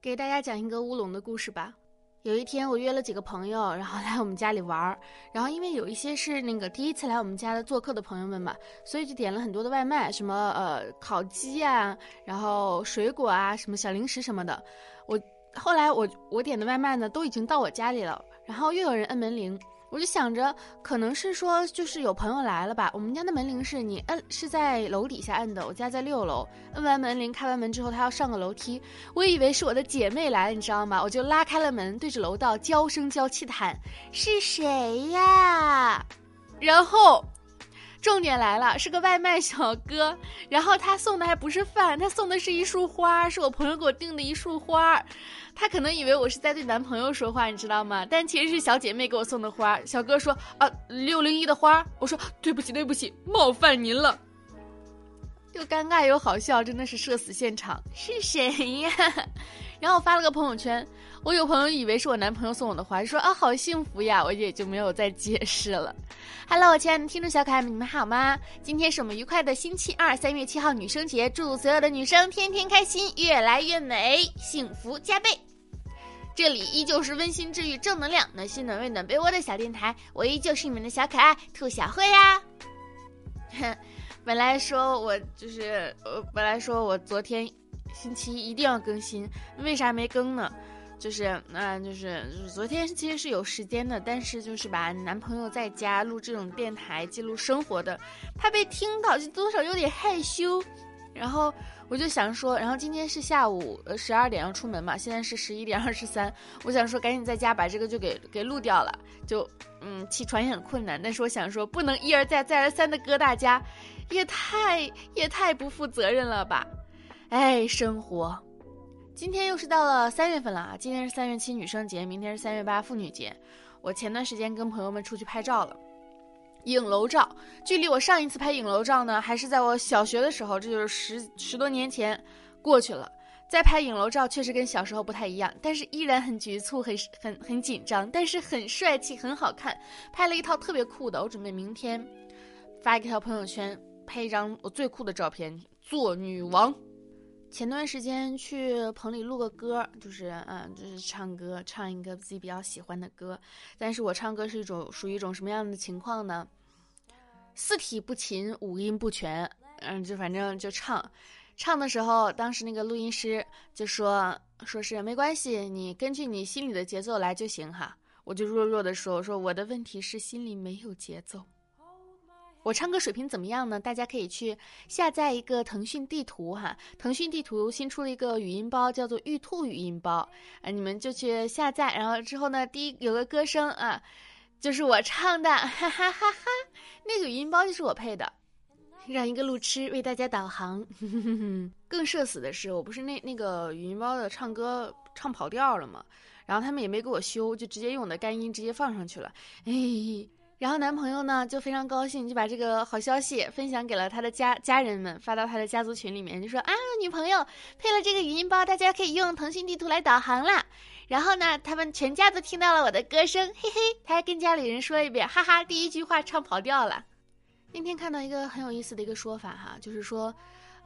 给大家讲一个乌龙的故事吧。有一天，我约了几个朋友，然后来我们家里玩儿。然后因为有一些是那个第一次来我们家的做客的朋友们嘛，所以就点了很多的外卖，什么呃烤鸡啊，然后水果啊，什么小零食什么的。我后来我我点的外卖呢，都已经到我家里了。然后又有人摁门铃。我就想着，可能是说，就是有朋友来了吧。我们家的门铃是你摁，是在楼底下摁的。我家在六楼，摁完门铃，开完门之后，他要上个楼梯。我以为是我的姐妹来了，你知道吗？我就拉开了门，对着楼道娇声娇气的喊：“是谁呀？”然后。重点来了，是个外卖小哥，然后他送的还不是饭，他送的是一束花，是我朋友给我订的一束花。他可能以为我是在对男朋友说话，你知道吗？但其实是小姐妹给我送的花。小哥说啊，六零一的花。我说对不起，对不起，冒犯您了。又尴尬又好笑，真的是社死现场。是谁呀？然后我发了个朋友圈，我有朋友以为是我男朋友送我的花，说啊好幸福呀，我也就没有再解释了。Hello，亲爱的听众小可爱们，你们好吗？今天是我们愉快的星期二，三月七号女生节，祝所有的女生天天开心，越来越美，幸福加倍。这里依旧是温馨治愈、正能量、暖心暖胃暖被窝的小电台，我依旧是你们的小可爱兔小慧呀。哼。本来说我就是呃，本来说我昨天星期一一定要更新，为啥没更呢？就是那就是就是昨天其实是有时间的，但是就是把男朋友在家录这种电台记录生活的，怕被听到，就多少有点害羞。然后我就想说，然后今天是下午呃十二点要出门嘛，现在是十一点二十三，我想说赶紧在家把这个就给给录掉了，就嗯起床也很困难，但是我想说不能一而再再而三的割大家。也太也太不负责任了吧！哎，生活，今天又是到了三月份了啊！今天是三月七女生节，明天是三月八妇女节。我前段时间跟朋友们出去拍照了，影楼照。距离我上一次拍影楼照呢，还是在我小学的时候，这就是十十多年前过去了。再拍影楼照，确实跟小时候不太一样，但是依然很局促，很很很紧张，但是很帅气，很好看。拍了一套特别酷的，我准备明天发一条朋友圈。拍一张我最酷的照片，做女王。前段时间去棚里录个歌，就是嗯，就是唱歌，唱一个自己比较喜欢的歌。但是我唱歌是一种属于一种什么样的情况呢？四体不勤，五音不全，嗯，就反正就唱。唱的时候，当时那个录音师就说，说是没关系，你根据你心里的节奏来就行哈。我就弱弱的说，我说我的问题是心里没有节奏。我唱歌水平怎么样呢？大家可以去下载一个腾讯地图哈，腾讯地图新出了一个语音包，叫做玉兔语音包啊，你们就去下载，然后之后呢，第一有个歌声啊，就是我唱的，哈哈哈哈，那个语音包就是我配的，让一个路痴为大家导航。更社死的是，我不是那那个语音包的唱歌唱跑调了吗？然后他们也没给我修，就直接用我的干音直接放上去了，哎。然后男朋友呢就非常高兴，就把这个好消息分享给了他的家家人们，发到他的家族群里面，就说啊，女朋友配了这个语音包，大家可以用腾讯地图来导航啦。然后呢，他们全家都听到了我的歌声，嘿嘿，他还跟家里人说一遍，哈哈，第一句话唱跑调了。今天看到一个很有意思的一个说法哈，就是说。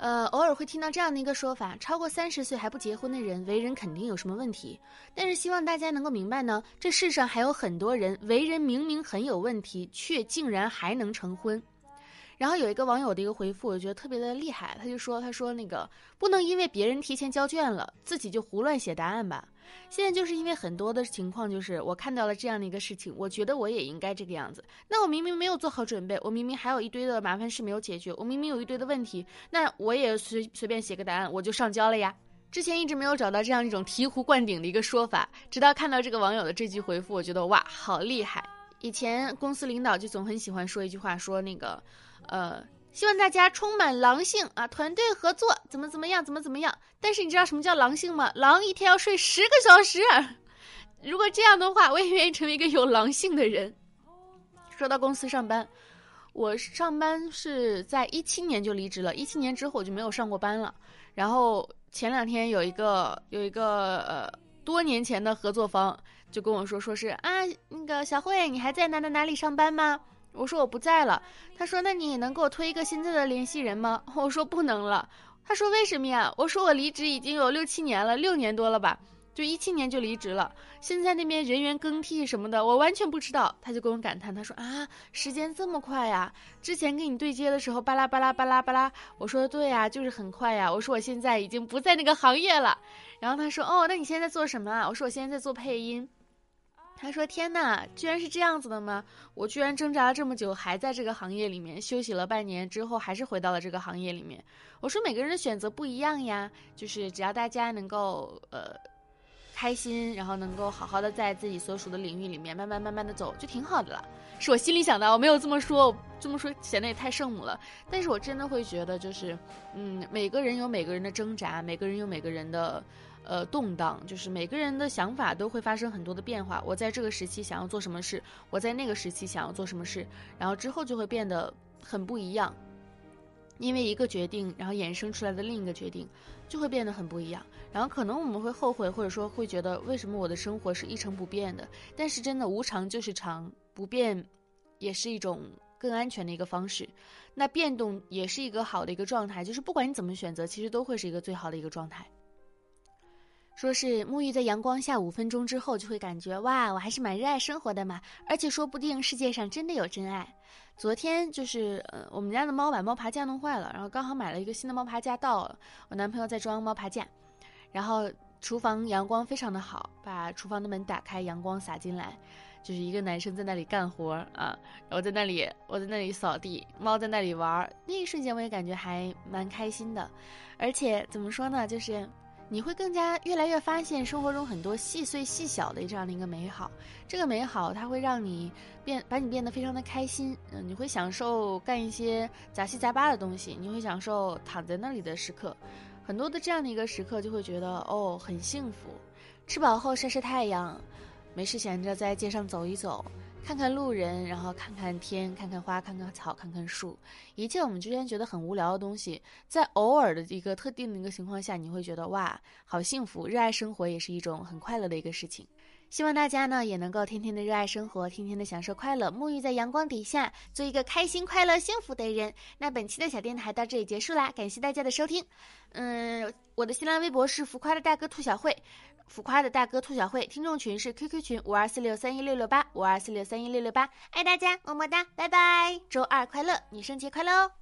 呃，偶尔会听到这样的一个说法：超过三十岁还不结婚的人，为人肯定有什么问题。但是希望大家能够明白呢，这世上还有很多人，为人明明很有问题，却竟然还能成婚。然后有一个网友的一个回复，我觉得特别的厉害，他就说：“他说那个不能因为别人提前交卷了，自己就胡乱写答案吧。现在就是因为很多的情况，就是我看到了这样的一个事情，我觉得我也应该这个样子。那我明明没有做好准备，我明明还有一堆的麻烦事没有解决，我明明有一堆的问题，那我也随随便写个答案，我就上交了呀。之前一直没有找到这样一种醍醐灌顶的一个说法，直到看到这个网友的这句回复，我觉得哇，好厉害。以前公司领导就总很喜欢说一句话，说那个。呃，希望大家充满狼性啊，团队合作怎么怎么样，怎么怎么样。但是你知道什么叫狼性吗？狼一天要睡十个小时。如果这样的话，我也愿意成为一个有狼性的人。说到公司上班，我上班是在一七年就离职了，一七年之后我就没有上过班了。然后前两天有一个有一个呃多年前的合作方就跟我说，说是啊，那个小慧，你还在哪哪哪里上班吗？我说我不在了，他说那你能给我推一个现在的联系人吗？我说不能了，他说为什么呀？我说我离职已经有六七年了，六年多了吧。就一七年就离职了，现在那边人员更替什么的，我完全不知道。他就跟我感叹，他说啊，时间这么快呀！之前跟你对接的时候，巴拉巴拉巴拉巴拉，我说对呀，就是很快呀。我说我现在已经不在那个行业了。然后他说，哦，那你现在做什么啊？我说我现在在做配音。他说，天哪，居然是这样子的吗？我居然挣扎了这么久，还在这个行业里面休息了半年之后，还是回到了这个行业里面。我说每个人的选择不一样呀，就是只要大家能够呃。开心，然后能够好好的在自己所属的领域里面慢慢慢慢的走，就挺好的了。是我心里想的，我没有这么说，这么说显得也太圣母了。但是我真的会觉得，就是，嗯，每个人有每个人的挣扎，每个人有每个人的，呃，动荡，就是每个人的想法都会发生很多的变化。我在这个时期想要做什么事，我在那个时期想要做什么事，然后之后就会变得很不一样。因为一个决定，然后衍生出来的另一个决定，就会变得很不一样。然后可能我们会后悔，或者说会觉得为什么我的生活是一成不变的？但是真的无常就是常，不变也是一种更安全的一个方式。那变动也是一个好的一个状态，就是不管你怎么选择，其实都会是一个最好的一个状态。说是沐浴在阳光下五分钟之后，就会感觉哇，我还是蛮热爱生活的嘛。而且说不定世界上真的有真爱。昨天就是呃，我们家的猫把猫爬架弄坏了，然后刚好买了一个新的猫爬架到了，我男朋友在装猫爬架，然后厨房阳光非常的好，把厨房的门打开，阳光洒进来，就是一个男生在那里干活啊，然后在那里我在那里扫地，猫在那里玩，那一瞬间我也感觉还蛮开心的，而且怎么说呢，就是。你会更加越来越发现生活中很多细碎细小的这样的一个美好，这个美好它会让你变，把你变得非常的开心。嗯，你会享受干一些杂七杂八的东西，你会享受躺在那里的时刻，很多的这样的一个时刻就会觉得哦很幸福。吃饱后晒晒太阳，没事闲着在街上走一走。看看路人，然后看看天，看看花，看看草，看看树，一切我们之前觉得很无聊的东西，在偶尔的一个特定的一个情况下，你会觉得哇，好幸福！热爱生活也是一种很快乐的一个事情。希望大家呢也能够天天的热爱生活，天天的享受快乐，沐浴在阳光底下，做一个开心、快乐、幸福的人。那本期的小电台到这里结束啦，感谢大家的收听。嗯，我的新浪微博是浮夸的大哥兔小慧。浮夸的大哥兔小慧，听众群是 QQ 群五二四六三一六六八五二四六三一六六八，爱大家，么么哒，拜拜，周二快乐，女生节快乐哦。